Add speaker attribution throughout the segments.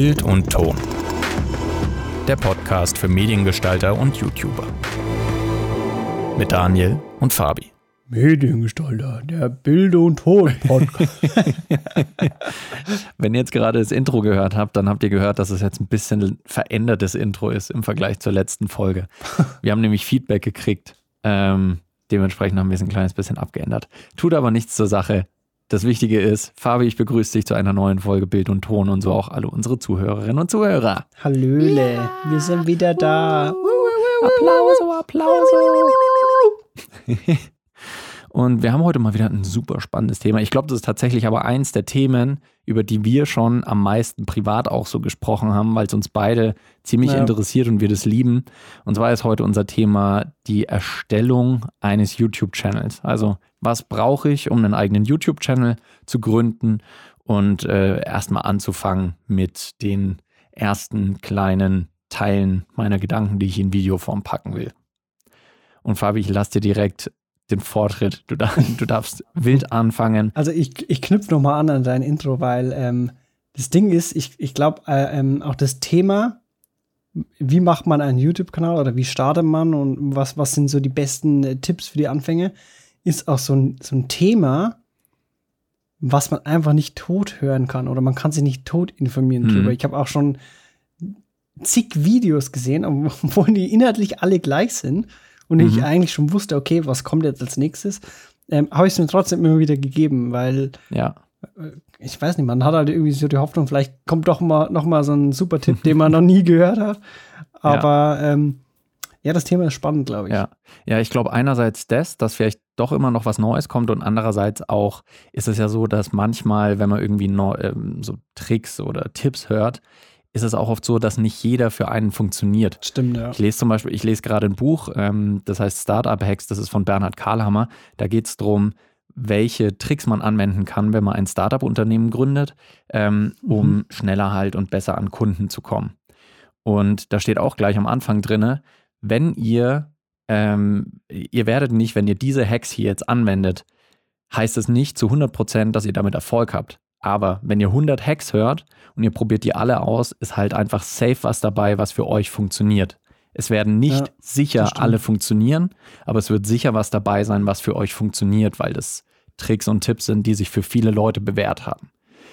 Speaker 1: Bild und Ton. Der Podcast für Mediengestalter und YouTuber. Mit Daniel und Fabi.
Speaker 2: Mediengestalter, der Bild- und Ton-Podcast.
Speaker 3: Wenn ihr jetzt gerade das Intro gehört habt, dann habt ihr gehört, dass es jetzt ein bisschen verändertes Intro ist im Vergleich zur letzten Folge. Wir haben nämlich Feedback gekriegt. Ähm, dementsprechend haben wir es ein kleines bisschen abgeändert. Tut aber nichts zur Sache. Das Wichtige ist, Fabi, ich begrüße dich zu einer neuen Folge Bild und Ton und so auch alle unsere Zuhörerinnen und Zuhörer.
Speaker 2: Hallöle, ja. wir sind wieder da.
Speaker 3: Applause, Applause. Und wir haben heute mal wieder ein super spannendes Thema. Ich glaube, das ist tatsächlich aber eins der Themen, über die wir schon am meisten privat auch so gesprochen haben, weil es uns beide ziemlich ja. interessiert und wir das lieben. Und zwar ist heute unser Thema die Erstellung eines YouTube-Channels. Also, was brauche ich, um einen eigenen YouTube-Channel zu gründen und äh, erstmal anzufangen mit den ersten kleinen Teilen meiner Gedanken, die ich in Videoform packen will. Und Fabi, ich lasse dir direkt den Vortritt. Du, darf, du darfst wild anfangen.
Speaker 2: Also ich, ich knüpfe nochmal an an dein Intro, weil ähm, das Ding ist, ich, ich glaube, äh, ähm, auch das Thema, wie macht man einen YouTube-Kanal oder wie startet man und was, was sind so die besten äh, Tipps für die Anfänge, ist auch so ein, so ein Thema, was man einfach nicht tot hören kann oder man kann sich nicht tot informieren mhm. drüber. Ich habe auch schon zig Videos gesehen, obwohl die inhaltlich alle gleich sind und mhm. ich eigentlich schon wusste, okay, was kommt jetzt als nächstes, ähm, habe ich es mir trotzdem immer wieder gegeben, weil
Speaker 3: ja.
Speaker 2: Äh, ich weiß nicht, man hat halt irgendwie so die Hoffnung, vielleicht kommt doch mal noch mal so ein super Tipp, den man noch nie gehört hat. Aber ja. Ähm, ja, das Thema ist spannend, glaube ich.
Speaker 3: Ja, ja ich glaube einerseits das, dass vielleicht doch immer noch was Neues kommt und andererseits auch ist es ja so, dass manchmal, wenn man irgendwie neu, ähm, so Tricks oder Tipps hört, ist es auch oft so, dass nicht jeder für einen funktioniert.
Speaker 2: Stimmt, ja.
Speaker 3: Ich lese zum Beispiel, ich lese gerade ein Buch, ähm, das heißt Startup Hacks, das ist von Bernhard Karlhammer. Da geht es darum, welche Tricks man anwenden kann, wenn man ein Startup-Unternehmen gründet, ähm, um mhm. schneller halt und besser an Kunden zu kommen. Und da steht auch gleich am Anfang drin, wenn ihr, ähm, ihr werdet nicht, wenn ihr diese Hacks hier jetzt anwendet, heißt es nicht zu 100 Prozent, dass ihr damit Erfolg habt. Aber wenn ihr 100 Hacks hört und ihr probiert die alle aus, ist halt einfach safe was dabei, was für euch funktioniert. Es werden nicht ja, sicher alle funktionieren, aber es wird sicher was dabei sein, was für euch funktioniert, weil das Tricks und Tipps sind, die sich für viele Leute bewährt haben.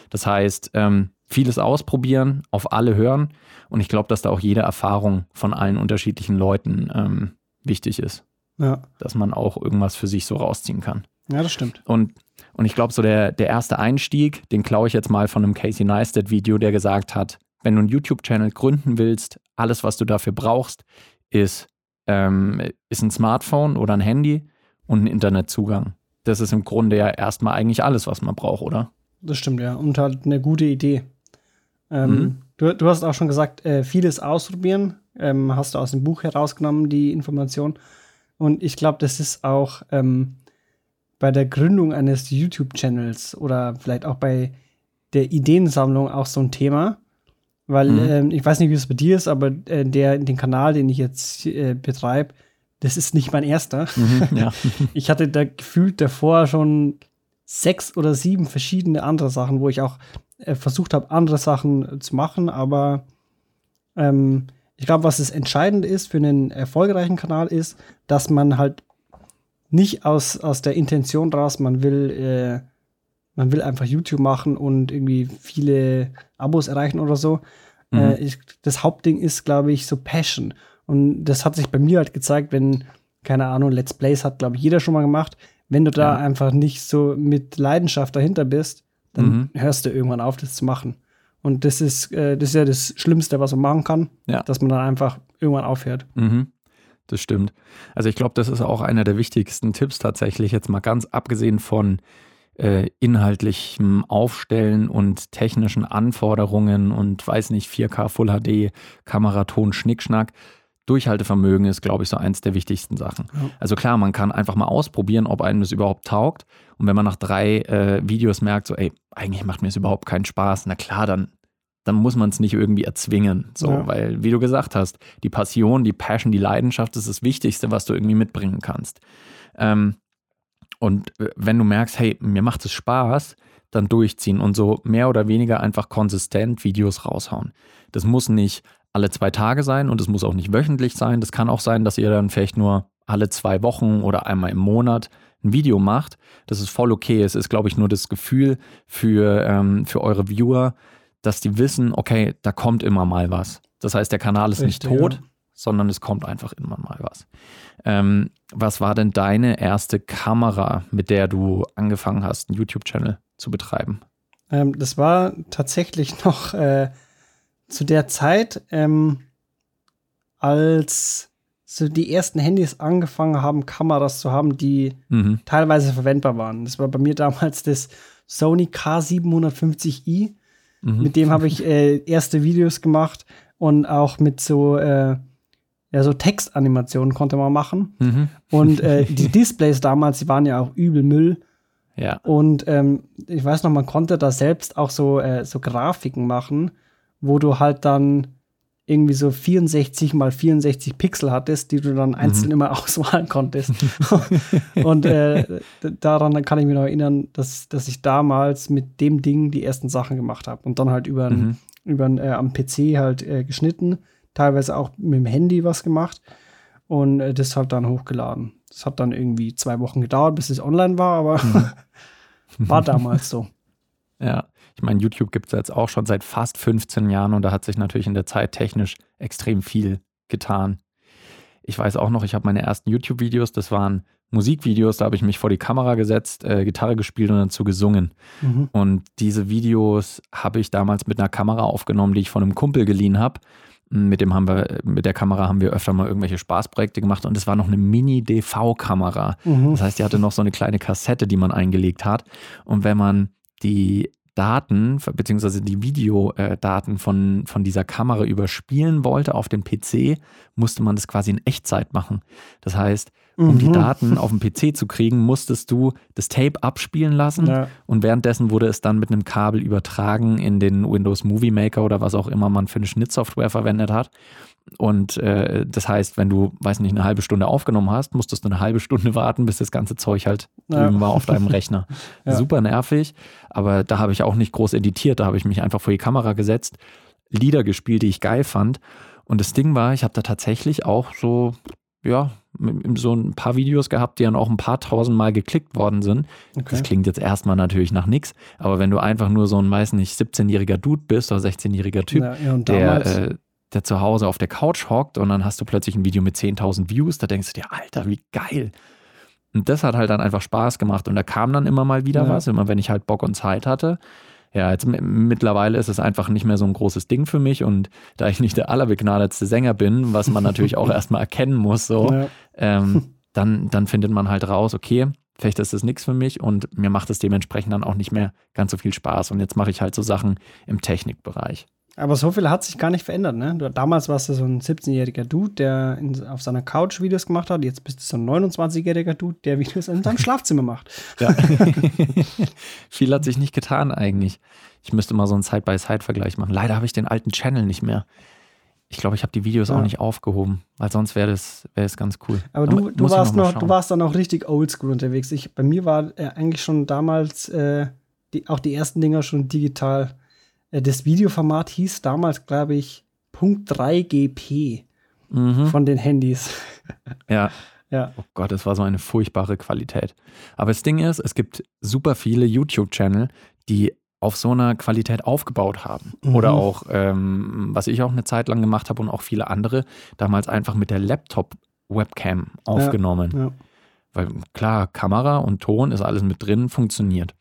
Speaker 3: Das heißt, ähm, vieles ausprobieren, auf alle hören und ich glaube, dass da auch jede Erfahrung von allen unterschiedlichen Leuten ähm, wichtig ist. Ja. Dass man auch irgendwas für sich so rausziehen kann.
Speaker 2: Ja, das stimmt.
Speaker 3: Und und ich glaube, so der, der erste Einstieg, den klaue ich jetzt mal von einem Casey Neistat-Video, der gesagt hat, wenn du einen YouTube-Channel gründen willst, alles, was du dafür brauchst, ist, ähm, ist ein Smartphone oder ein Handy und ein Internetzugang. Das ist im Grunde ja erstmal eigentlich alles, was man braucht, oder?
Speaker 2: Das stimmt, ja. Und halt eine gute Idee. Ähm, mhm. du, du hast auch schon gesagt, äh, vieles ausprobieren. Ähm, hast du aus dem Buch herausgenommen, die Information. Und ich glaube, das ist auch ähm, bei der Gründung eines YouTube-Channels oder vielleicht auch bei der Ideensammlung auch so ein Thema. Weil mhm. ähm, ich weiß nicht, wie es bei dir ist, aber äh, der, den Kanal, den ich jetzt äh, betreibe, das ist nicht mein erster. Mhm, ja. ich hatte da gefühlt davor schon sechs oder sieben verschiedene andere Sachen, wo ich auch äh, versucht habe, andere Sachen zu machen. Aber ähm, ich glaube, was das Entscheidende ist für einen erfolgreichen Kanal, ist, dass man halt nicht aus, aus der Intention raus, man will, äh, man will einfach YouTube machen und irgendwie viele Abos erreichen oder so. Mhm. Äh, ich, das Hauptding ist, glaube ich, so Passion. Und das hat sich bei mir halt gezeigt, wenn, keine Ahnung, Let's Plays hat, glaube ich, jeder schon mal gemacht. Wenn du da ja. einfach nicht so mit Leidenschaft dahinter bist, dann mhm. hörst du irgendwann auf, das zu machen. Und das ist, äh, das ist ja das Schlimmste, was man machen kann, ja. dass man dann einfach irgendwann aufhört.
Speaker 3: Mhm das stimmt. Also ich glaube, das ist auch einer der wichtigsten Tipps tatsächlich, jetzt mal ganz abgesehen von äh, inhaltlichem Aufstellen und technischen Anforderungen und weiß nicht, 4K Full HD, Kameraton, Schnickschnack. Durchhaltevermögen ist, glaube ich, so eins der wichtigsten Sachen. Ja. Also klar, man kann einfach mal ausprobieren, ob einem das überhaupt taugt. Und wenn man nach drei äh, Videos merkt, so, ey, eigentlich macht mir das überhaupt keinen Spaß, na klar, dann dann muss man es nicht irgendwie erzwingen. So, ja. weil, wie du gesagt hast, die Passion, die Passion, die Leidenschaft ist das Wichtigste, was du irgendwie mitbringen kannst. Ähm, und äh, wenn du merkst, hey, mir macht es Spaß, dann durchziehen und so mehr oder weniger einfach konsistent Videos raushauen. Das muss nicht alle zwei Tage sein und es muss auch nicht wöchentlich sein. Das kann auch sein, dass ihr dann vielleicht nur alle zwei Wochen oder einmal im Monat ein Video macht. Das ist voll okay. Es ist, glaube ich, nur das Gefühl für, ähm, für eure Viewer, dass die wissen, okay, da kommt immer mal was. Das heißt, der Kanal ist Richtig, nicht tot, ja. sondern es kommt einfach immer mal was. Ähm, was war denn deine erste Kamera, mit der du angefangen hast, einen YouTube-Channel zu betreiben?
Speaker 2: Ähm, das war tatsächlich noch äh, zu der Zeit, ähm, als so die ersten Handys angefangen haben, Kameras zu haben, die mhm. teilweise verwendbar waren. Das war bei mir damals das Sony K750i. Mhm. Mit dem habe ich äh, erste Videos gemacht und auch mit so, äh, ja, so Textanimationen konnte man machen. Mhm. Und äh, die Displays damals, die waren ja auch übel Müll.
Speaker 3: Ja.
Speaker 2: Und ähm, ich weiß noch, man konnte da selbst auch so, äh, so Grafiken machen, wo du halt dann irgendwie so 64 mal 64 Pixel hattest, die du dann mhm. einzeln immer auswählen konntest. und äh, daran kann ich mich noch erinnern, dass, dass ich damals mit dem Ding die ersten Sachen gemacht habe und dann halt über, mhm. über äh, am PC halt äh, geschnitten, teilweise auch mit dem Handy was gemacht und äh, das halt dann hochgeladen. Das hat dann irgendwie zwei Wochen gedauert, bis es online war, aber mhm. war damals so.
Speaker 3: Ja, ich meine, YouTube gibt es jetzt auch schon seit fast 15 Jahren und da hat sich natürlich in der Zeit technisch extrem viel getan. Ich weiß auch noch, ich habe meine ersten YouTube-Videos, das waren Musikvideos, da habe ich mich vor die Kamera gesetzt, äh, Gitarre gespielt und dazu gesungen. Mhm. Und diese Videos habe ich damals mit einer Kamera aufgenommen, die ich von einem Kumpel geliehen habe. Mit dem haben wir, mit der Kamera haben wir öfter mal irgendwelche Spaßprojekte gemacht und es war noch eine Mini-DV-Kamera. Mhm. Das heißt, die hatte noch so eine kleine Kassette, die man eingelegt hat. Und wenn man die Daten, beziehungsweise die Videodaten von, von dieser Kamera überspielen wollte auf dem PC, musste man das quasi in Echtzeit machen. Das heißt, um mhm. die Daten auf dem PC zu kriegen, musstest du das Tape abspielen lassen ja. und währenddessen wurde es dann mit einem Kabel übertragen in den Windows Movie Maker oder was auch immer man für eine Schnittsoftware verwendet hat. Und äh, das heißt, wenn du, weiß nicht, eine halbe Stunde aufgenommen hast, musstest du eine halbe Stunde warten, bis das ganze Zeug halt ja. drüben war auf deinem Rechner. ja. Super nervig, aber da habe ich auch nicht groß editiert, da habe ich mich einfach vor die Kamera gesetzt, Lieder gespielt, die ich geil fand. Und das Ding war, ich habe da tatsächlich auch so, ja, so ein paar Videos gehabt, die dann auch ein paar tausend Mal geklickt worden sind. Okay. Das klingt jetzt erstmal natürlich nach nichts, aber wenn du einfach nur so ein, weiß nicht, 17-jähriger Dude bist oder 16-jähriger Typ, ja, ja, der äh, der zu Hause auf der Couch hockt und dann hast du plötzlich ein Video mit 10.000 Views, da denkst du dir, Alter, wie geil. Und das hat halt dann einfach Spaß gemacht und da kam dann immer mal wieder ja. was, immer wenn ich halt Bock und Zeit hatte. Ja, jetzt mittlerweile ist es einfach nicht mehr so ein großes Ding für mich und da ich nicht der allerbegnadetste Sänger bin, was man natürlich auch erstmal erkennen muss, so, ja. ähm, dann, dann findet man halt raus, okay, vielleicht ist das nichts für mich und mir macht es dementsprechend dann auch nicht mehr ganz so viel Spaß. Und jetzt mache ich halt so Sachen im Technikbereich.
Speaker 2: Aber so viel hat sich gar nicht verändert, ne? Damals warst du so ein 17-jähriger Dude, der in, auf seiner Couch Videos gemacht hat. Jetzt bist du so ein 29-jähriger Dude, der Videos in seinem Schlafzimmer macht. Ja.
Speaker 3: viel hat sich nicht getan eigentlich. Ich müsste mal so einen Side-by-Side-Vergleich machen. Leider habe ich den alten Channel nicht mehr. Ich glaube, ich habe die Videos ja. auch nicht aufgehoben, weil sonst wäre das, wär das ganz cool.
Speaker 2: Aber du, du warst noch, du warst dann auch richtig oldschool unterwegs. Ich, bei mir war äh, eigentlich schon damals äh, die, auch die ersten Dinger schon digital das Videoformat hieß damals, glaube ich, Punkt 3 GP mhm. von den Handys.
Speaker 3: Ja. ja. Oh Gott, das war so eine furchtbare Qualität. Aber das Ding ist, es gibt super viele YouTube-Channel, die auf so einer Qualität aufgebaut haben. Mhm. Oder auch, ähm, was ich auch eine Zeit lang gemacht habe und auch viele andere, damals einfach mit der Laptop-Webcam aufgenommen. Ja, ja. Weil klar, Kamera und Ton ist alles mit drin, funktioniert.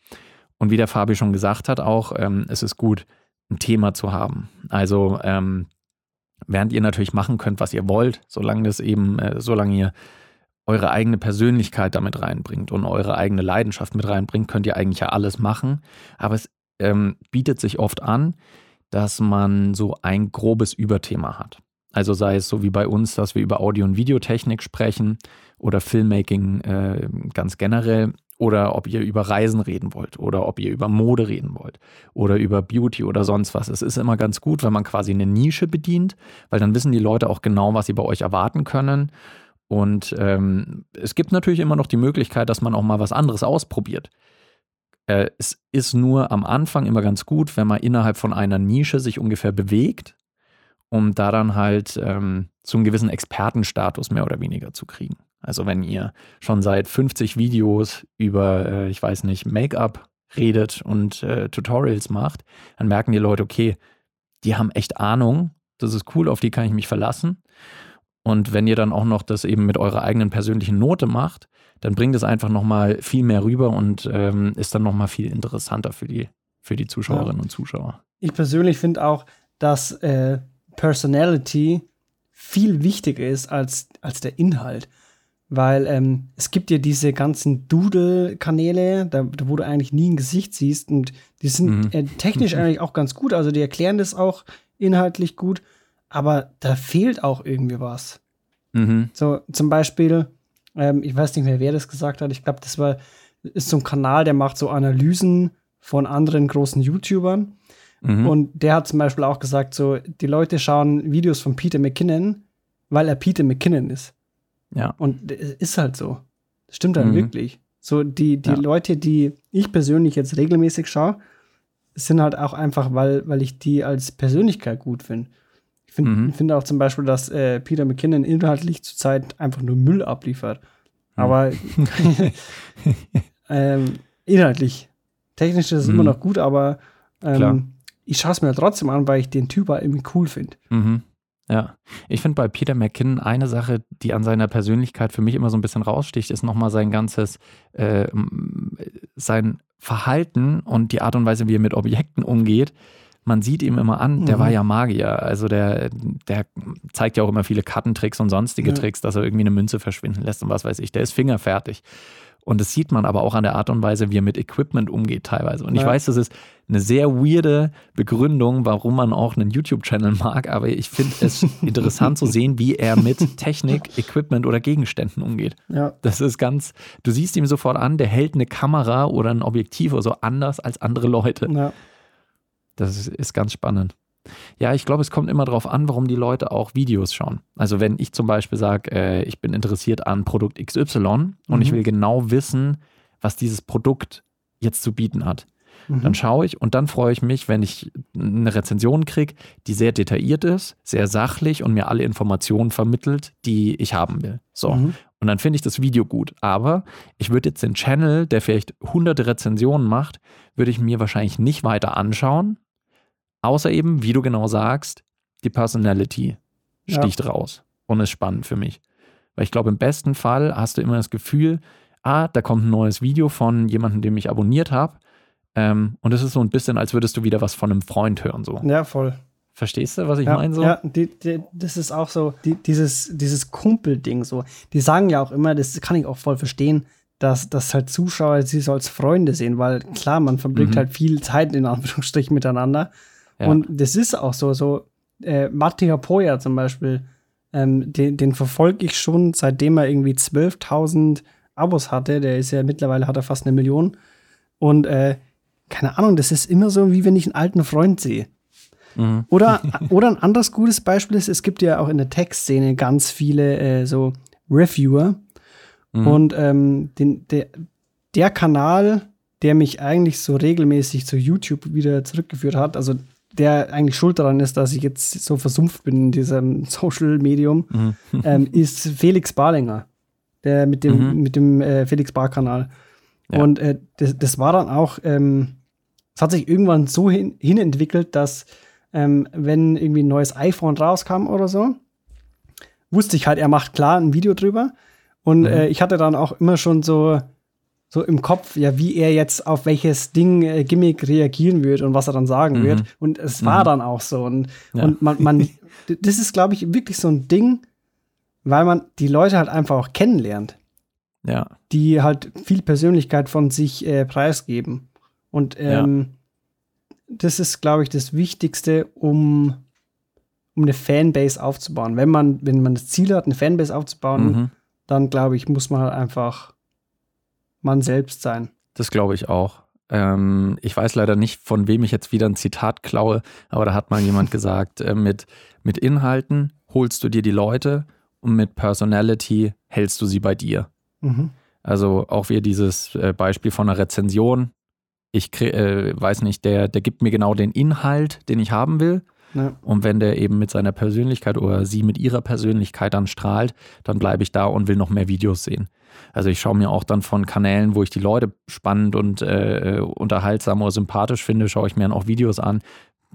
Speaker 3: Und wie der Fabi schon gesagt hat, auch, ähm, es ist gut, ein Thema zu haben. Also ähm, während ihr natürlich machen könnt, was ihr wollt, solange das eben, äh, solange ihr eure eigene Persönlichkeit damit reinbringt und eure eigene Leidenschaft mit reinbringt, könnt ihr eigentlich ja alles machen. Aber es ähm, bietet sich oft an, dass man so ein grobes Überthema hat. Also sei es so wie bei uns, dass wir über Audio- und Videotechnik sprechen oder Filmmaking äh, ganz generell oder ob ihr über Reisen reden wollt oder ob ihr über Mode reden wollt oder über Beauty oder sonst was. Es ist immer ganz gut, wenn man quasi eine Nische bedient, weil dann wissen die Leute auch genau, was sie bei euch erwarten können. Und ähm, es gibt natürlich immer noch die Möglichkeit, dass man auch mal was anderes ausprobiert. Äh, es ist nur am Anfang immer ganz gut, wenn man innerhalb von einer Nische sich ungefähr bewegt, um da dann halt ähm, zu einem gewissen Expertenstatus mehr oder weniger zu kriegen. Also wenn ihr schon seit 50 Videos über, äh, ich weiß nicht, Make-up redet und äh, Tutorials macht, dann merken die Leute, okay, die haben echt Ahnung, das ist cool, auf die kann ich mich verlassen. Und wenn ihr dann auch noch das eben mit eurer eigenen persönlichen Note macht, dann bringt es einfach nochmal viel mehr rüber und ähm, ist dann nochmal viel interessanter für die, für die Zuschauerinnen ja. und Zuschauer.
Speaker 2: Ich persönlich finde auch, dass äh, Personality viel wichtiger ist als, als der Inhalt. Weil ähm, es gibt ja diese ganzen Doodle-Kanäle, da, da, wo du eigentlich nie ein Gesicht siehst und die sind mhm. äh, technisch eigentlich auch ganz gut, also die erklären das auch inhaltlich gut, aber da fehlt auch irgendwie was. Mhm. So zum Beispiel, ähm, ich weiß nicht mehr, wer das gesagt hat, ich glaube, das war, ist so ein Kanal, der macht so Analysen von anderen großen YouTubern. Mhm. Und der hat zum Beispiel auch gesagt, so, die Leute schauen Videos von Peter McKinnon, weil er Peter McKinnon ist. Ja. Und es ist halt so. Das stimmt halt mhm. wirklich. So, die, die ja. Leute, die ich persönlich jetzt regelmäßig schaue, sind halt auch einfach, weil, weil ich die als Persönlichkeit gut finde. Ich finde mhm. find auch zum Beispiel, dass äh, Peter McKinnon inhaltlich zurzeit einfach nur Müll abliefert. Mhm. Aber ähm, inhaltlich. Technisch ist es immer mhm. noch gut, aber ähm, ich schaue es mir trotzdem an, weil ich den Typ halt irgendwie cool finde.
Speaker 3: Mhm. Ja, ich finde bei Peter McKinnon eine Sache, die an seiner Persönlichkeit für mich immer so ein bisschen raussticht, ist nochmal sein ganzes, äh, sein Verhalten und die Art und Weise, wie er mit Objekten umgeht. Man sieht ihm immer an, der mhm. war ja Magier. Also der, der zeigt ja auch immer viele Kartentricks und sonstige ja. Tricks, dass er irgendwie eine Münze verschwinden lässt und was weiß ich. Der ist fingerfertig. Und das sieht man aber auch an der Art und Weise, wie er mit Equipment umgeht teilweise. Und ja. ich weiß, das ist eine sehr weirde Begründung, warum man auch einen YouTube-Channel mag, aber ich finde es interessant zu sehen, wie er mit Technik, Equipment oder Gegenständen umgeht. Ja. Das ist ganz, du siehst ihm sofort an, der hält eine Kamera oder ein Objektiv oder so anders als andere Leute. Ja. Das ist, ist ganz spannend. Ja, ich glaube, es kommt immer darauf an, warum die Leute auch Videos schauen. Also wenn ich zum Beispiel sage, äh, ich bin interessiert an Produkt XY mhm. und ich will genau wissen, was dieses Produkt jetzt zu bieten hat. Mhm. Dann schaue ich und dann freue ich mich, wenn ich eine Rezension kriege, die sehr detailliert ist, sehr sachlich und mir alle Informationen vermittelt, die ich haben will. So. Mhm. Und dann finde ich das Video gut. Aber ich würde jetzt den Channel, der vielleicht hunderte Rezensionen macht, würde ich mir wahrscheinlich nicht weiter anschauen, Außer eben, wie du genau sagst, die Personality sticht ja. raus und ist spannend für mich. Weil ich glaube, im besten Fall hast du immer das Gefühl, ah, da kommt ein neues Video von jemandem, den ich abonniert habe. Ähm, und es ist so ein bisschen, als würdest du wieder was von einem Freund hören. So.
Speaker 2: Ja, voll.
Speaker 3: Verstehst du, was ich
Speaker 2: ja,
Speaker 3: meine? So?
Speaker 2: Ja, die, die, das ist auch so, die, dieses, dieses Kumpelding so. Die sagen ja auch immer, das kann ich auch voll verstehen, dass, dass halt Zuschauer sie so als Freunde sehen, weil klar, man verbringt mhm. halt viel Zeit in Anführungsstrichen miteinander. Ja. Und das ist auch so, so äh, Mattia Poja zum Beispiel, ähm, den, den verfolge ich schon, seitdem er irgendwie 12.000 Abos hatte. Der ist ja mittlerweile, hat er fast eine Million. Und äh, keine Ahnung, das ist immer so, wie wenn ich einen alten Freund sehe. Mhm. Oder, oder ein anderes gutes Beispiel ist, es gibt ja auch in der Tech-Szene ganz viele äh, so Reviewer. Mhm. Und ähm, den, der, der Kanal, der mich eigentlich so regelmäßig zu YouTube wieder zurückgeführt hat, also der eigentlich schuld daran ist, dass ich jetzt so versumpft bin in diesem Social-Medium, mhm. ähm, ist Felix Barlinger. Der mit dem, mhm. mit dem äh, Felix Bar-Kanal. Ja. Und äh, das, das, war dann auch, ähm, es hat sich irgendwann so hin, hin entwickelt, dass ähm, wenn irgendwie ein neues iPhone rauskam oder so, wusste ich halt, er macht klar ein Video drüber. Und mhm. äh, ich hatte dann auch immer schon so so im Kopf, ja, wie er jetzt auf welches Ding äh, Gimmick reagieren wird und was er dann sagen mhm. wird. Und es war mhm. dann auch so. Und, ja. und man, man, das ist, glaube ich, wirklich so ein Ding, weil man die Leute halt einfach auch kennenlernt. Ja. Die halt viel Persönlichkeit von sich äh, preisgeben. Und ähm, ja. das ist, glaube ich, das Wichtigste, um, um eine Fanbase aufzubauen. Wenn man, wenn man das Ziel hat, eine Fanbase aufzubauen, mhm. dann glaube ich, muss man halt einfach man selbst sein.
Speaker 3: Das glaube ich auch. Ähm, ich weiß leider nicht, von wem ich jetzt wieder ein Zitat klaue, aber da hat mal jemand gesagt, äh, mit, mit Inhalten holst du dir die Leute und mit Personality hältst du sie bei dir.
Speaker 2: Mhm.
Speaker 3: Also auch wie dieses äh, Beispiel von einer Rezension. Ich äh, weiß nicht, der, der gibt mir genau den Inhalt, den ich haben will.
Speaker 2: Ja.
Speaker 3: Und wenn der eben mit seiner Persönlichkeit oder sie mit ihrer Persönlichkeit dann strahlt, dann bleibe ich da und will noch mehr Videos sehen. Also ich schaue mir auch dann von Kanälen, wo ich die Leute spannend und äh, unterhaltsam oder sympathisch finde, schaue ich mir dann auch Videos an,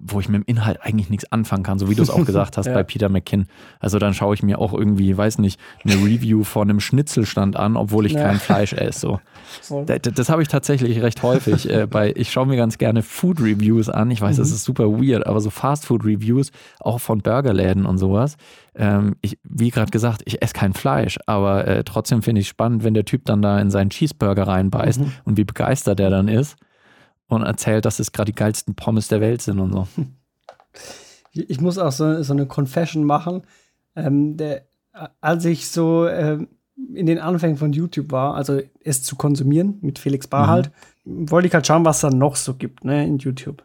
Speaker 3: wo ich mit dem Inhalt eigentlich nichts anfangen kann, so wie du es auch gesagt hast
Speaker 2: Ja.
Speaker 3: bei Peter McKinn. Also dann schaue ich mir auch irgendwie, weiß nicht, eine Review von einem Schnitzelstand an, obwohl ich
Speaker 2: Ja.
Speaker 3: kein Fleisch esse. So. Das, das habe ich tatsächlich recht häufig. äh, bei, ich schaue mir ganz gerne Food Reviews an. Ich weiß, das
Speaker 2: Mhm.
Speaker 3: ist super weird, aber so Fast Food Reviews, auch von Burgerläden und sowas. Ähm, ich, wie gerade gesagt, ich esse kein Fleisch, aber äh, trotzdem finde ich spannend, wenn der Typ dann da in seinen Cheeseburger reinbeißt
Speaker 2: Mhm.
Speaker 3: und wie begeistert er dann ist und erzählt, dass es gerade die geilsten Pommes der Welt sind und so.
Speaker 2: Ich muss auch so, so eine Confession machen. Ähm, der, als ich so ähm, in den Anfängen von YouTube war, also es zu konsumieren mit Felix Barhalt, wollte ich halt schauen, was da noch so gibt, ne, in YouTube.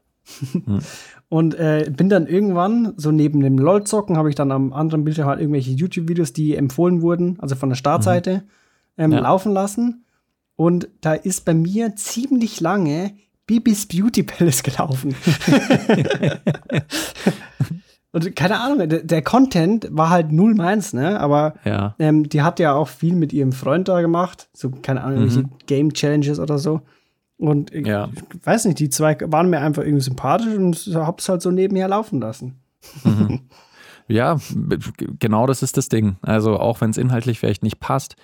Speaker 3: Mhm.
Speaker 2: Und äh, bin dann irgendwann, so neben dem LOL-Zocken, habe ich dann am anderen Bildschirm halt irgendwelche YouTube-Videos, die empfohlen wurden, also von der Startseite, ähm,
Speaker 3: Ja.
Speaker 2: laufen lassen. Und da ist bei mir ziemlich lange Bibis Beauty Palace gelaufen. Und keine Ahnung, der, der Content war halt null meins, ne? Aber
Speaker 3: Ja.
Speaker 2: ähm, die hat ja auch viel mit ihrem Freund da gemacht. So, keine Ahnung,
Speaker 3: Mhm.
Speaker 2: Game Challenges oder so. Und ich
Speaker 3: Ja.
Speaker 2: weiß nicht, die zwei waren mir einfach irgendwie sympathisch und hab's halt so nebenher laufen lassen.
Speaker 3: Ja, g- genau das ist das Ding. Also auch wenn es inhaltlich vielleicht nicht passt,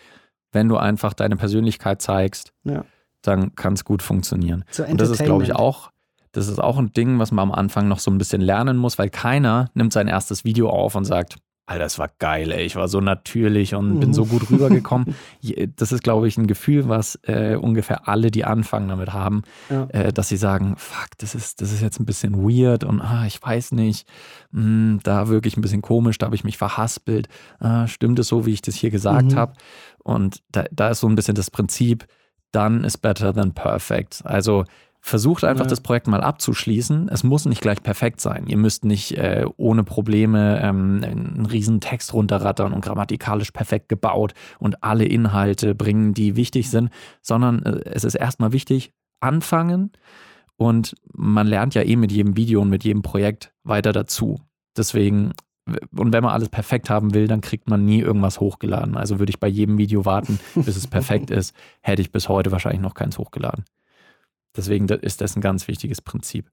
Speaker 3: wenn du einfach deine Persönlichkeit zeigst,
Speaker 2: Ja.
Speaker 3: Dann kann es gut funktionieren.
Speaker 2: So
Speaker 3: Und das ist, glaube ich, auch, das ist auch ein Ding, was man am Anfang noch so ein bisschen lernen muss, weil keiner nimmt sein erstes Video auf und sagt, Alter, das war geil, ey, ich war so natürlich und bin
Speaker 2: Mhm.
Speaker 3: so gut rübergekommen. Je- das ist, glaube ich, ein Gefühl, was äh, ungefähr alle, die anfangen damit haben,
Speaker 2: Ja.
Speaker 3: äh, dass sie sagen, fuck, das ist, das ist jetzt ein bisschen weird und ah, ich weiß nicht, hm, da wirklich ein bisschen komisch, da habe ich mich verhaspelt. Ah, stimmt es so, wie ich das hier gesagt
Speaker 2: Mhm.
Speaker 3: habe? Und da, da ist so ein bisschen das Prinzip, done is better than perfect. Also versucht einfach
Speaker 2: Ja.
Speaker 3: das Projekt mal abzuschließen. Es muss nicht gleich perfekt sein. Ihr müsst nicht äh, ohne Probleme ähm, einen riesen Text runterrattern und grammatikalisch perfekt gebaut und alle Inhalte bringen, die wichtig sind, sondern äh, es ist erstmal wichtig, anfangen und man lernt ja eh mit jedem Video und mit jedem Projekt weiter dazu. Deswegen, und wenn man alles perfekt haben will, dann kriegt man nie irgendwas hochgeladen. Also würde ich bei jedem Video warten, bis es perfekt ist, hätte ich bis heute wahrscheinlich noch keins hochgeladen. Deswegen ist das ein ganz wichtiges Prinzip.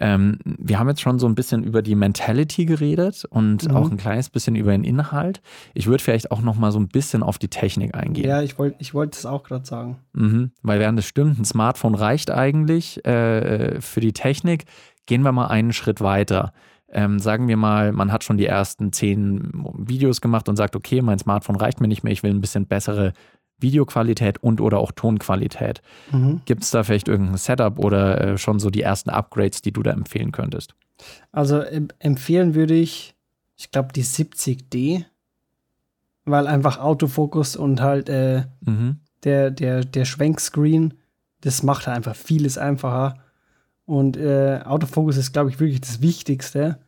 Speaker 3: Ähm, wir haben jetzt schon so ein bisschen über die Mentality geredet und
Speaker 2: Mhm.
Speaker 3: auch ein kleines bisschen über den Inhalt. Ich würde vielleicht auch noch mal so ein bisschen auf die Technik eingehen.
Speaker 2: Ja, ich wollte ich wollte es auch gerade sagen.
Speaker 3: Mhm, weil während das stimmt, ein Smartphone reicht eigentlich äh, für die Technik. Gehen wir mal einen Schritt weiter. Ähm, sagen wir mal, man hat schon die ersten zehn Videos gemacht und sagt, okay, mein Smartphone reicht mir nicht mehr, ich will ein bisschen bessere Videoqualität und oder auch Tonqualität.
Speaker 2: Mhm.
Speaker 3: Gibt es da vielleicht irgendein Setup oder äh, schon so die ersten Upgrades, die du da empfehlen könntest?
Speaker 2: Also em- empfehlen würde ich, ich glaube, die 70D, weil einfach Autofokus und halt äh,
Speaker 3: Mhm.
Speaker 2: der, der, der Schwenkscreen, das macht halt einfach vieles einfacher. Und äh, Autofokus ist, glaube ich, wirklich das Wichtigste,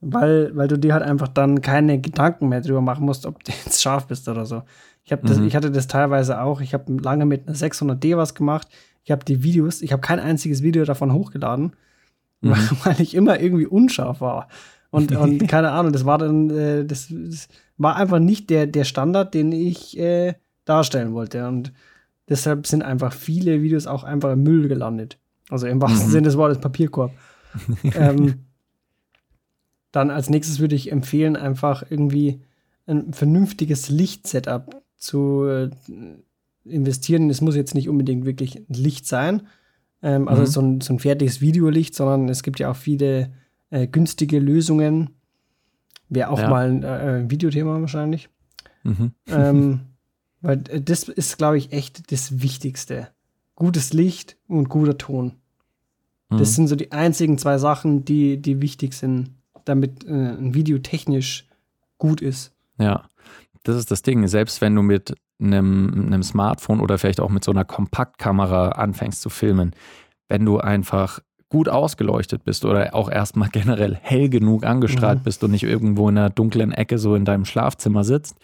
Speaker 2: weil, weil du dir halt einfach dann keine Gedanken mehr drüber machen musst, ob du jetzt scharf bist oder so. Ich, hab das,
Speaker 3: Mhm.
Speaker 2: ich hatte das teilweise auch. Ich habe lange mit einer 600D was gemacht. Ich habe die Videos, ich habe kein einziges Video davon hochgeladen,
Speaker 3: Mhm.
Speaker 2: weil ich immer irgendwie unscharf war. Und, und keine Ahnung, das war dann, äh, das, das war einfach nicht der, der Standard, den ich äh, darstellen wollte. Und deshalb sind einfach viele Videos auch einfach im Müll gelandet. Also im wahrsten
Speaker 3: Mhm.
Speaker 2: Sinne des Wortes Papierkorb. ähm, dann als nächstes würde ich empfehlen, einfach irgendwie ein vernünftiges Lichtsetup zu äh, investieren. Es muss jetzt nicht unbedingt wirklich Licht sein, ähm, also
Speaker 3: Mhm.
Speaker 2: so, ein, so ein fertiges Videolicht, sondern es gibt ja auch viele äh, günstige Lösungen. Wäre auch
Speaker 3: Ja.
Speaker 2: mal ein äh, Videothema wahrscheinlich.
Speaker 3: Mhm.
Speaker 2: ähm, weil äh, das ist, glaube ich, echt das Wichtigste. Gutes Licht und guter Ton.
Speaker 3: Mhm.
Speaker 2: Das sind so die einzigen zwei Sachen, die, die wichtig sind, damit äh, ein Video technisch gut ist.
Speaker 3: Ja, das ist das Ding. Selbst wenn du mit einem, einem Smartphone oder vielleicht auch mit so einer Kompaktkamera anfängst zu filmen, wenn du einfach gut ausgeleuchtet bist oder auch erstmal generell hell genug angestrahlt mhm. bist und nicht irgendwo in einer dunklen Ecke so in deinem Schlafzimmer sitzt,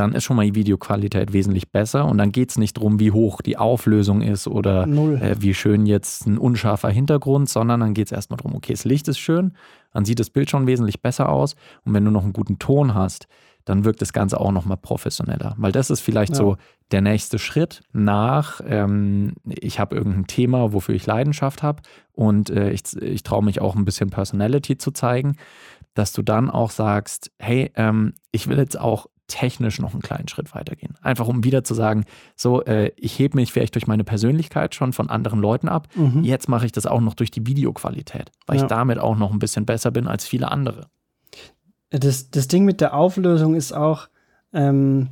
Speaker 3: dann ist schon mal die Videoqualität wesentlich besser. Und dann geht es nicht darum, wie hoch die Auflösung ist oder äh, wie schön jetzt ein unscharfer Hintergrund, sondern dann geht es erstmal darum, okay, das Licht ist schön, dann sieht das Bild schon wesentlich besser aus. Und wenn du noch einen guten Ton hast, dann wirkt das Ganze auch nochmal professioneller. Weil das ist vielleicht ja. so der nächste Schritt nach, ähm, ich habe irgendein Thema, wofür ich Leidenschaft habe und äh, ich, ich traue mich auch ein bisschen Personality zu zeigen, dass du dann auch sagst, hey, ähm, ich will jetzt auch technisch noch einen kleinen Schritt weitergehen. Einfach um wieder zu sagen, so, äh, ich hebe mich vielleicht durch meine Persönlichkeit schon von anderen Leuten ab. Mhm. Jetzt mache ich das auch noch durch die Videoqualität, weil ja. ich damit auch noch ein bisschen besser bin als viele andere.
Speaker 2: Das, das Ding mit der Auflösung ist auch, ähm,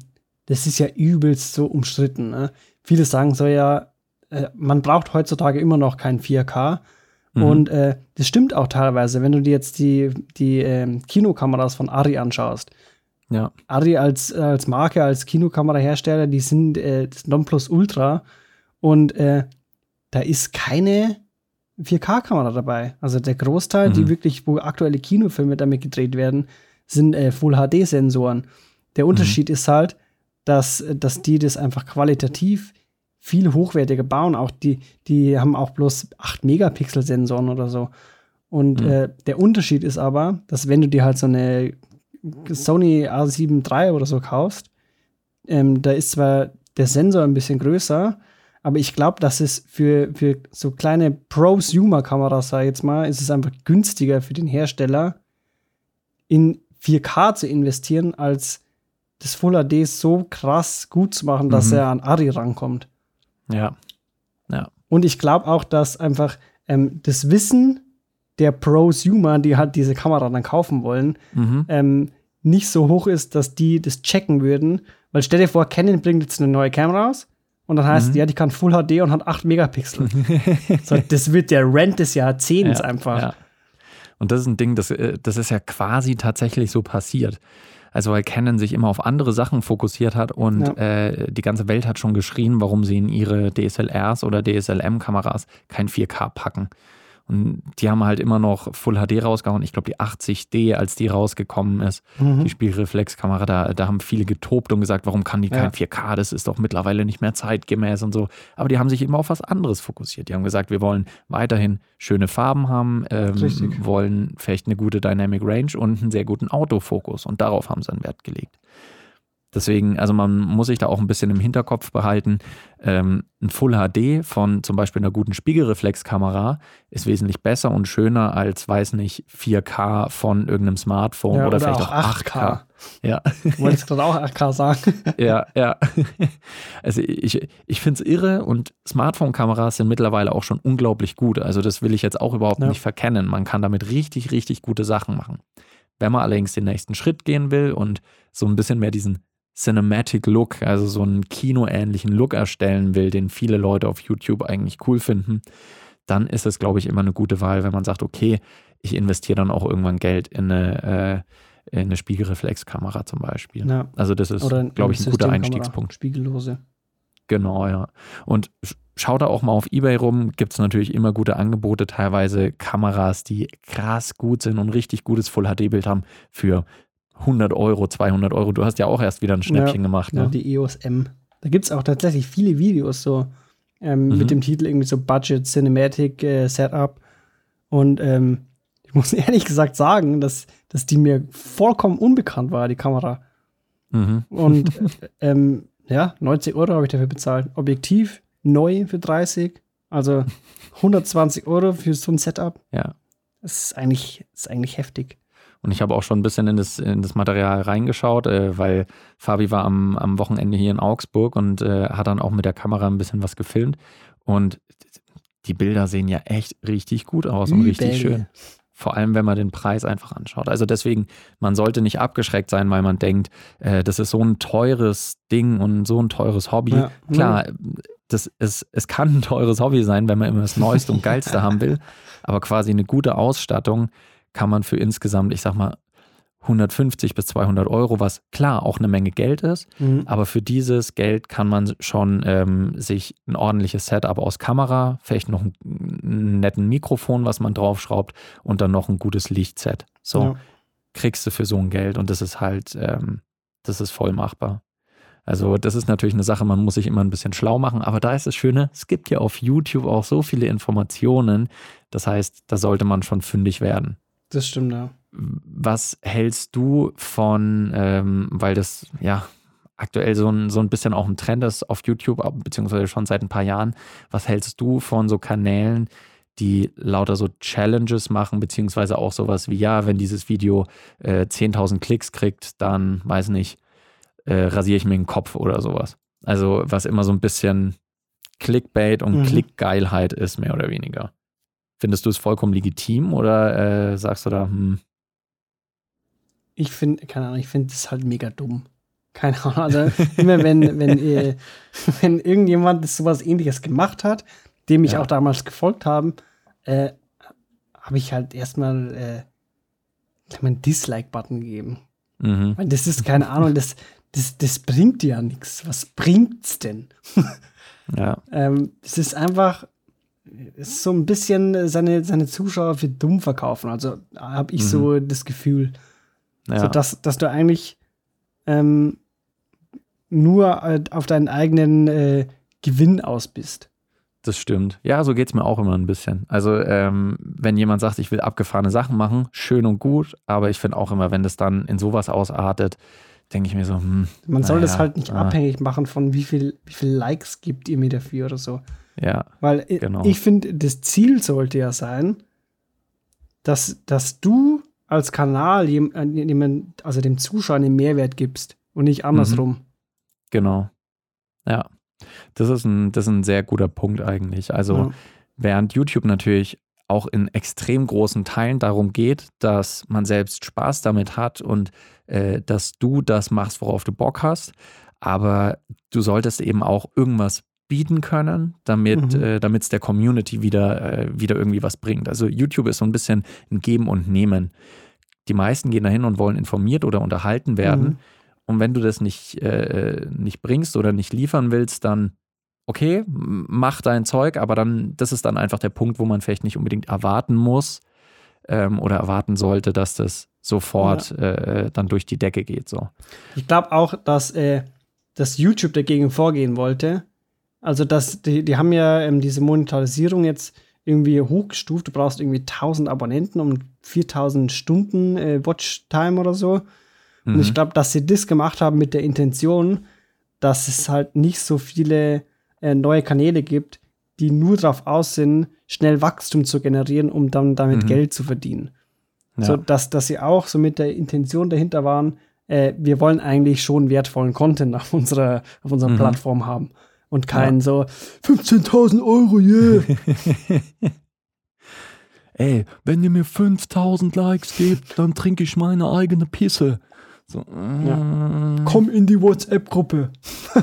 Speaker 2: das ist ja übelst so umstritten. Ne? Viele sagen so, ja, äh, man braucht heutzutage immer noch kein 4K. Mhm. Und äh, das stimmt auch teilweise, wenn du dir jetzt die, die äh, Kinokameras von Ari anschaust. Ja. Arri als, als Marke, als Kinokamerahersteller, die sind äh, das Nonplusultra und äh, da ist keine 4K-Kamera dabei. Also der Großteil, mhm. die wirklich, wo aktuelle Kinofilme damit gedreht werden, sind äh, Full-HD-Sensoren. Der mhm. Unterschied mhm. ist halt, dass, dass die das einfach qualitativ viel hochwertiger bauen. Auch die, die haben auch bloß 8 Megapixel-Sensoren oder so. Und mhm. äh, der Unterschied ist aber, dass wenn du dir halt so eine Sony A7 III oder so kaufst, ähm, da ist zwar der Sensor ein bisschen größer, aber ich glaube, dass es für, für so kleine Prosumer-Kameras, sag ich jetzt mal, ist es einfach günstiger für den Hersteller, in 4K zu investieren, als das Full HD so krass gut zu machen, dass mhm. er an Ari rankommt.
Speaker 3: Ja. Ja.
Speaker 2: Und ich glaube auch, dass einfach ähm, das Wissen der Prosumer, die halt diese Kamera dann kaufen wollen, mhm. ähm, nicht so hoch ist, dass die das checken würden. Weil stell dir vor, Canon bringt jetzt eine neue Kamera raus und dann heißt, mhm. ja, die kann Full HD und hat 8 Megapixel. so, das wird der Rent des Jahrzehnts ja, einfach. Ja.
Speaker 3: Und das ist ein Ding, das, äh, das ist ja quasi tatsächlich so passiert. Also weil Canon sich immer auf andere Sachen fokussiert hat und ja. äh, die ganze Welt hat schon geschrien, warum sie in ihre DSLRs oder DSLM-Kameras kein 4K packen. Und die haben halt immer noch Full HD rausgehauen. Ich glaube, die 80D, als die rausgekommen ist, mhm. die Spielreflexkamera, da, da haben viele getobt und gesagt, warum kann die kein ja. 4K? Das ist doch mittlerweile nicht mehr zeitgemäß und so. Aber die haben sich immer auf was anderes fokussiert. Die haben gesagt, wir wollen weiterhin schöne Farben haben, ähm, wollen vielleicht eine gute Dynamic Range und einen sehr guten Autofokus. Und darauf haben sie einen Wert gelegt. Deswegen, also man muss sich da auch ein bisschen im Hinterkopf behalten. Ähm, ein Full HD von zum Beispiel einer guten Spiegelreflexkamera ist wesentlich besser und schöner als, weiß nicht, 4K von irgendeinem Smartphone ja, oder, oder, vielleicht auch 8K. 8K.
Speaker 2: Ja. Du wolltest gerade auch 8K sagen.
Speaker 3: ja, ja. Also ich, ich finde es irre und Smartphone-Kameras sind mittlerweile auch schon unglaublich gut. Also das will ich jetzt auch überhaupt ja. nicht verkennen. Man kann damit richtig, richtig gute Sachen machen. Wenn man allerdings den nächsten Schritt gehen will und so ein bisschen mehr diesen Cinematic Look, also so einen kinoähnlichen Look erstellen will, den viele Leute auf YouTube eigentlich cool finden, dann ist es, glaube ich, immer eine gute Wahl, wenn man sagt, okay, ich investiere dann auch irgendwann Geld in eine, äh, in eine Spiegelreflexkamera zum Beispiel. Ja. Also das ist, glaube ich, ein guter Einstiegspunkt.
Speaker 2: Spiegellose.
Speaker 3: Genau, ja. Und schau da auch mal auf Ebay rum, gibt es natürlich immer gute Angebote, teilweise Kameras, die krass gut sind und richtig gutes Full-HD-Bild haben für 100 Euro, 200 Euro. Du hast ja auch erst wieder ein Schnäppchen
Speaker 2: ja,
Speaker 3: gemacht. Ne?
Speaker 2: Ja, die EOS M. Da gibt es auch tatsächlich viele Videos so ähm, mhm. mit dem Titel irgendwie so Budget Cinematic äh, Setup. Und ähm, ich muss ehrlich gesagt sagen, dass, dass die mir vollkommen unbekannt war, die Kamera. Mhm. Und ähm, ja, 90 Euro habe ich dafür bezahlt. Objektiv neu für 30. Also 120 Euro für so ein Setup.
Speaker 3: Ja.
Speaker 2: Das ist eigentlich, das ist eigentlich heftig.
Speaker 3: Und ich habe auch schon ein bisschen in das, in das Material reingeschaut, äh, weil Fabi war am, am Wochenende hier in Augsburg und äh, hat dann auch mit der Kamera ein bisschen was gefilmt. Und die Bilder sehen ja echt richtig gut aus Übel. und richtig schön. Vor allem, wenn man den Preis einfach anschaut. Also deswegen, man sollte nicht abgeschreckt sein, weil man denkt, äh, das ist so ein teures Ding und so ein teures Hobby. Ja. Klar, das ist, es kann ein teures Hobby sein, wenn man immer das Neueste und Geilste haben will. Aber quasi eine gute Ausstattung kann man für insgesamt, ich sag mal, 150 bis 200 Euro, was klar auch eine Menge Geld ist, mhm. aber für dieses Geld kann man schon ähm, sich ein ordentliches Setup aus Kamera, vielleicht noch einen netten Mikrofon, was man draufschraubt und dann noch ein gutes Lichtset. So ja. kriegst du für so ein Geld und das ist halt, ähm, das ist voll machbar. Also das ist natürlich eine Sache, man muss sich immer ein bisschen schlau machen, aber da ist das Schöne, es gibt ja auf YouTube auch so viele Informationen, das heißt, da sollte man schon fündig werden.
Speaker 2: Das stimmt, ja.
Speaker 3: Was hältst du von, ähm, weil das ja aktuell so ein, so ein bisschen auch ein Trend ist auf YouTube, beziehungsweise schon seit ein paar Jahren, was hältst du von so Kanälen, die lauter so Challenges machen, beziehungsweise auch sowas wie, ja, wenn dieses Video äh, 10.000 Klicks kriegt, dann, weiß nicht, äh, rasiere ich mir den Kopf oder sowas. Also was immer so ein bisschen Clickbait und mhm. Klickgeilheit ist, mehr oder weniger. Findest du es vollkommen legitim oder äh, sagst du da, hm?
Speaker 2: Ich finde, keine Ahnung, ich finde es halt mega dumm. Keine Ahnung. Also immer wenn, wenn, äh, wenn irgendjemand sowas ähnliches gemacht hat, dem ich ja. auch damals gefolgt habe, äh, habe ich halt erstmal äh, einen Dislike-Button gegeben. Mhm. Weil das ist, keine Ahnung, das, das, das bringt dir ja nichts. Was bringt's denn?
Speaker 3: ja.
Speaker 2: ähm, es ist einfach ist so ein bisschen seine, seine Zuschauer für dumm verkaufen. Also habe ich mhm. so das Gefühl, ja. so dass, dass du eigentlich ähm, nur auf deinen eigenen äh, Gewinn aus bist.
Speaker 3: Das stimmt. Ja, so geht es mir auch immer ein bisschen. Also, ähm, wenn jemand sagt, ich will abgefahrene Sachen machen, schön und gut, aber ich finde auch immer, wenn das dann in sowas ausartet, denke ich mir so, hm,
Speaker 2: Man soll das halt nicht ah. abhängig machen von wie viel, wie viel Likes gibt ihr mir dafür oder so.
Speaker 3: Ja.
Speaker 2: Weil genau. ich finde, das Ziel sollte ja sein, dass, dass du als Kanal jemand, also dem Zuschauer einen Mehrwert gibst und nicht andersrum. Mhm.
Speaker 3: Genau. Ja. Das ist ein, das ist ein sehr guter Punkt eigentlich. Also, ja. während YouTube natürlich auch in extrem großen Teilen darum geht, dass man selbst Spaß damit hat und äh, dass du das machst, worauf du Bock hast. Aber du solltest eben auch irgendwas bieten können, damit mhm. äh, es der Community wieder, äh, wieder irgendwie was bringt. Also YouTube ist so ein bisschen ein Geben und Nehmen. Die meisten gehen dahin und wollen informiert oder unterhalten werden. Mhm. Und wenn du das nicht, äh, nicht bringst oder nicht liefern willst, dann okay, mach dein Zeug, aber dann, das ist dann einfach der Punkt, wo man vielleicht nicht unbedingt erwarten muss ähm, oder erwarten sollte, dass das sofort ja. äh, dann durch die Decke geht. So.
Speaker 2: Ich glaube auch, dass, äh, dass YouTube dagegen vorgehen wollte. Also, dass die, die haben ja ähm, diese Monetarisierung jetzt irgendwie hochgestuft. Du brauchst irgendwie 1000 Abonnenten um 4000 Stunden äh, Watchtime oder so. Mhm. Und ich glaube, dass sie das gemacht haben mit der Intention, dass es halt nicht so viele äh, neue Kanäle gibt, die nur darauf aus sind, schnell Wachstum zu generieren, um dann damit mhm. Geld zu verdienen. Ja. So, dass, dass sie auch so mit der Intention dahinter waren, äh, wir wollen eigentlich schon wertvollen Content auf unserer, auf unserer mhm. Plattform haben. Und keinen ja. so 15.000 Euro, yeah.
Speaker 3: Ey, wenn ihr mir 5000 Likes gebt, dann trinke ich meine eigene Pisse. So,
Speaker 2: ja. Mm. Komm in die WhatsApp-Gruppe.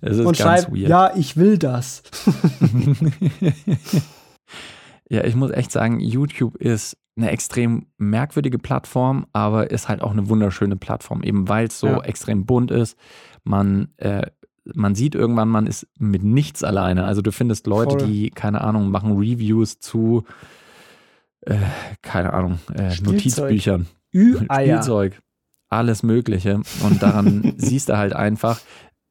Speaker 2: und schreib, weird. ja, ich will das.
Speaker 3: ja, ich muss echt sagen, YouTube ist eine extrem merkwürdige Plattform, aber ist halt auch eine wunderschöne Plattform, eben weil es so ja. extrem bunt ist. Man, äh, man sieht irgendwann, man ist mit nichts alleine. Also du findest Leute, Voll. die, keine Ahnung, machen Reviews zu, äh, keine Ahnung, äh, Notizbüchern. Spielzeug. Alles Mögliche. Und daran siehst du halt einfach,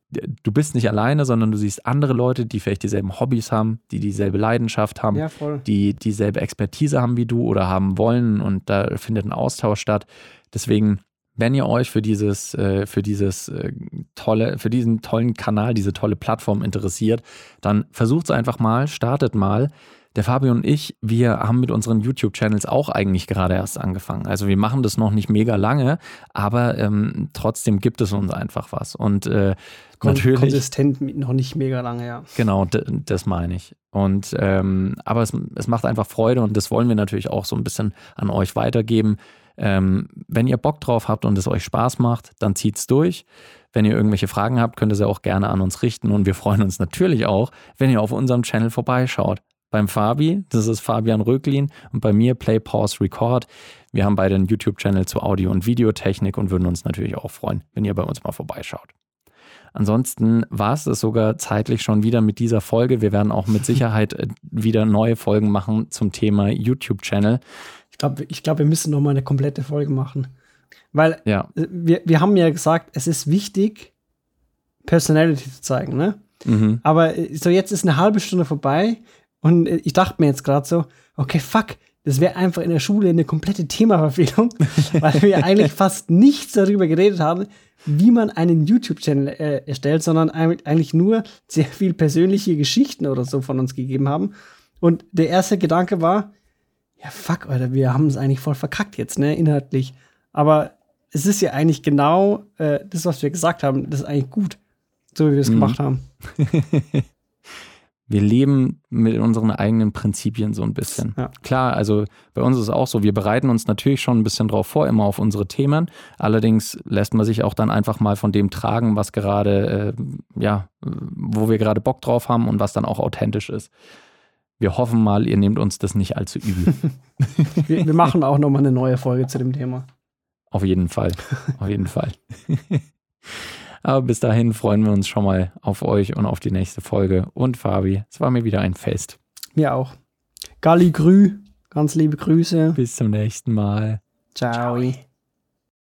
Speaker 3: du bist nicht alleine, sondern du siehst andere Leute, die vielleicht dieselben Hobbys haben, die dieselbe Leidenschaft haben,
Speaker 2: ja,
Speaker 3: die dieselbe Expertise haben wie du oder haben wollen und da findet ein Austausch statt. Deswegen, wenn ihr euch für dieses, äh, für dieses äh, tolle, für diesen tollen Kanal, diese tolle Plattform interessiert, dann versucht es einfach mal, startet mal. Der Fabio und ich, wir haben mit unseren YouTube-Channels auch eigentlich gerade erst angefangen. Also wir machen das noch nicht mega lange, aber ähm, trotzdem gibt es uns einfach was. Und äh, Kon natürlich.
Speaker 2: Konsistent noch nicht mega lange, ja.
Speaker 3: Genau, das meine ich. Und ähm, aber es, es macht einfach Freude und das wollen wir natürlich auch so ein bisschen an euch weitergeben. Ähm, wenn ihr Bock drauf habt und es euch Spaß macht, dann zieht's durch. Wenn ihr irgendwelche Fragen habt, könnt ihr sie auch gerne an uns richten und wir freuen uns natürlich auch, wenn ihr auf unserem Channel vorbeischaut. Beim Fabi, das ist Fabian Röglin und bei mir Play, Pause, Record. Wir haben beide einen YouTube-Channel zu Audio- und Videotechnik und würden uns natürlich auch freuen, wenn ihr bei uns mal vorbeischaut. Ansonsten war es es sogar zeitlich schon wieder mit dieser Folge. Wir werden auch mit Sicherheit äh, wieder neue Folgen machen zum Thema YouTube-Channel.
Speaker 2: Ich glaube, ich glaub, wir müssen noch mal eine komplette Folge machen. Weil ja. Äh, wir, wir haben ja gesagt, es ist wichtig, Personality zu zeigen, ne? Mhm. Aber äh, so jetzt ist eine halbe Stunde vorbei und ich dachte mir jetzt gerade so, okay, fuck, das wäre einfach in der Schule eine komplette Themaverfehlung, weil wir eigentlich fast nichts darüber geredet haben, wie man einen YouTube-Channel äh, erstellt, sondern eigentlich nur sehr viel persönliche Geschichten oder so von uns gegeben haben. Und der erste Gedanke war, ja, fuck, Alter, wir haben es eigentlich voll verkackt jetzt, ne, inhaltlich. Aber es ist ja eigentlich genau äh, das, was wir gesagt haben, das ist eigentlich gut, so wie wir es mhm. gemacht haben.
Speaker 3: wir leben mit unseren eigenen Prinzipien so ein bisschen. Ja. Klar, also bei uns ist es auch so, wir bereiten uns natürlich schon ein bisschen drauf vor, immer auf unsere Themen. Allerdings lässt man sich auch dann einfach mal von dem tragen, was gerade, äh, ja, wo wir gerade Bock drauf haben und was dann auch authentisch ist. Wir hoffen mal, ihr nehmt uns das nicht allzu übel.
Speaker 2: wir, wir machen auch nochmal eine neue Folge zu dem Thema.
Speaker 3: Auf jeden Fall. Auf jeden Fall. Aber bis dahin freuen wir uns schon mal auf euch und auf die nächste Folge. Und Fabi, es war mir wieder ein Fest.
Speaker 2: Mir auch. Galli Grü, ganz liebe Grüße.
Speaker 3: Bis zum nächsten Mal.
Speaker 2: Ciao. Ciao.